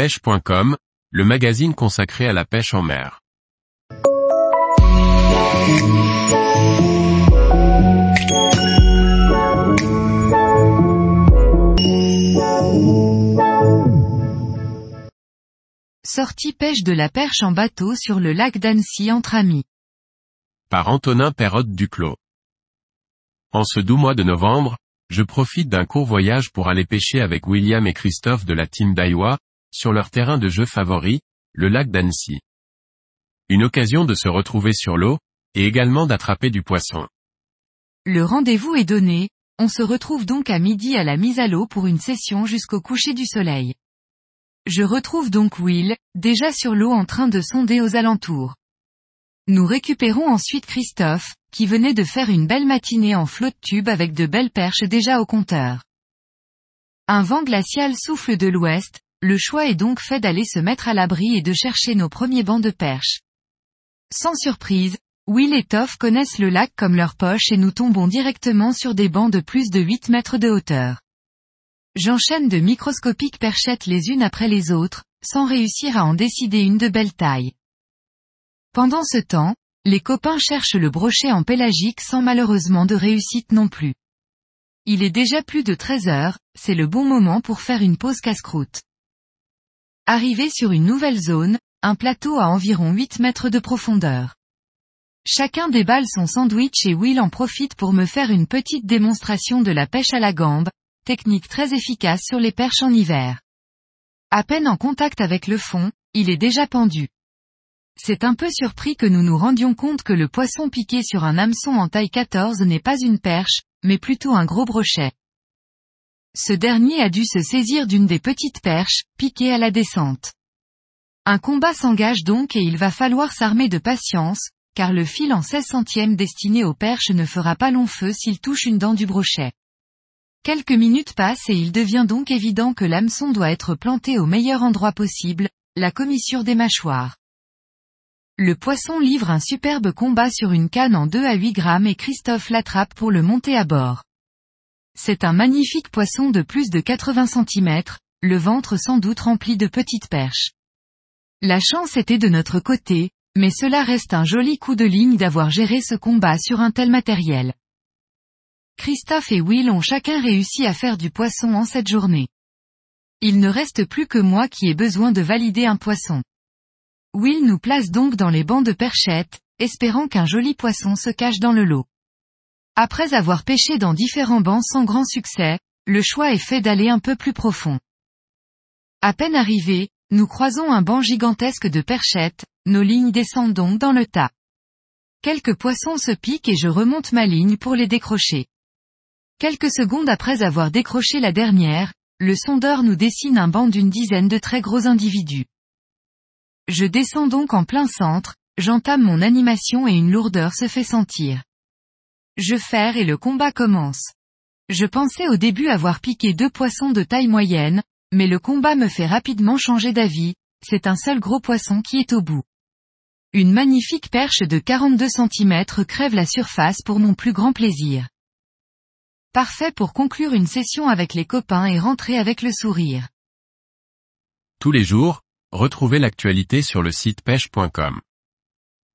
pêche.com, le magazine consacré à la pêche en mer. Sortie pêche de la perche en bateau sur le lac d'Annecy entre amis. Par Antonin Perrotte Duclos. En ce doux mois de novembre, je profite d'un court voyage pour aller pêcher avec William et Christophe de la team Daiwa, sur leur terrain de jeu favori, le lac d'Annecy. Une occasion de se retrouver sur l'eau, et également d'attraper du poisson. Le rendez-vous est donné, on se retrouve donc à midi à la mise à l'eau pour une session jusqu'au coucher du soleil. Je retrouve donc Will, déjà sur l'eau en train de sonder aux alentours. Nous récupérons ensuite Christophe, qui venait de faire une belle matinée en flotte tube avec de belles perches déjà au compteur. Un vent glacial souffle de l'ouest, le choix est donc fait d'aller se mettre à l'abri et de chercher nos premiers bancs de perches. Sans surprise, Will et Toff connaissent le lac comme leur poche et nous tombons directement sur des bancs de plus de 8 mètres de hauteur. J'enchaîne de microscopiques perchettes les unes après les autres, sans réussir à en décider une de belle taille. Pendant ce temps, les copains cherchent le brochet en pélagique sans malheureusement de réussite non plus. Il est déjà plus de 13 heures, c'est le bon moment pour faire une pause casse-croûte. Arrivé sur une nouvelle zone, un plateau à environ 8 mètres de profondeur. Chacun déballe son sandwich et Will en profite pour me faire une petite démonstration de la pêche à la gambe, technique très efficace sur les perches en hiver. À peine en contact avec le fond, il est déjà pendu. C'est un peu surpris que nous nous rendions compte que le poisson piqué sur un hameçon en taille 14 n'est pas une perche, mais plutôt un gros brochet. Ce dernier a dû se saisir d'une des petites perches, piquées à la descente. Un combat s'engage donc et il va falloir s'armer de patience, car le fil en 16 centièmes destiné aux perches ne fera pas long feu s'il touche une dent du brochet. Quelques minutes passent et il devient donc évident que l'hameçon doit être planté au meilleur endroit possible, la commissure des mâchoires. Le poisson livre un superbe combat sur une canne en 2 à 8 grammes et Christophe l'attrape pour le monter à bord. C'est un magnifique poisson de plus de 80 cm, le ventre sans doute rempli de petites perches. La chance était de notre côté, mais cela reste un joli coup de ligne d'avoir géré ce combat sur un tel matériel. Christophe et Will ont chacun réussi à faire du poisson en cette journée. Il ne reste plus que moi qui ai besoin de valider un poisson. Will nous place donc dans les bancs de perchettes, espérant qu'un joli poisson se cache dans le lot. Après avoir pêché dans différents bancs sans grand succès, le choix est fait d'aller un peu plus profond. À peine arrivé, nous croisons un banc gigantesque de perchettes, nos lignes descendent donc dans le tas. Quelques poissons se piquent et je remonte ma ligne pour les décrocher. Quelques secondes après avoir décroché la dernière, le sondeur nous dessine un banc d'une dizaine de très gros individus. Je descends donc en plein centre, j'entame mon animation et une lourdeur se fait sentir. Je ferre et le combat commence. Je pensais au début avoir piqué deux poissons de taille moyenne, mais le combat me fait rapidement changer d'avis, c'est un seul gros poisson qui est au bout. Une magnifique perche de 42 cm crève la surface pour mon plus grand plaisir. Parfait pour conclure une session avec les copains et rentrer avec le sourire. Tous les jours, retrouvez l'actualité sur le site pêche.com.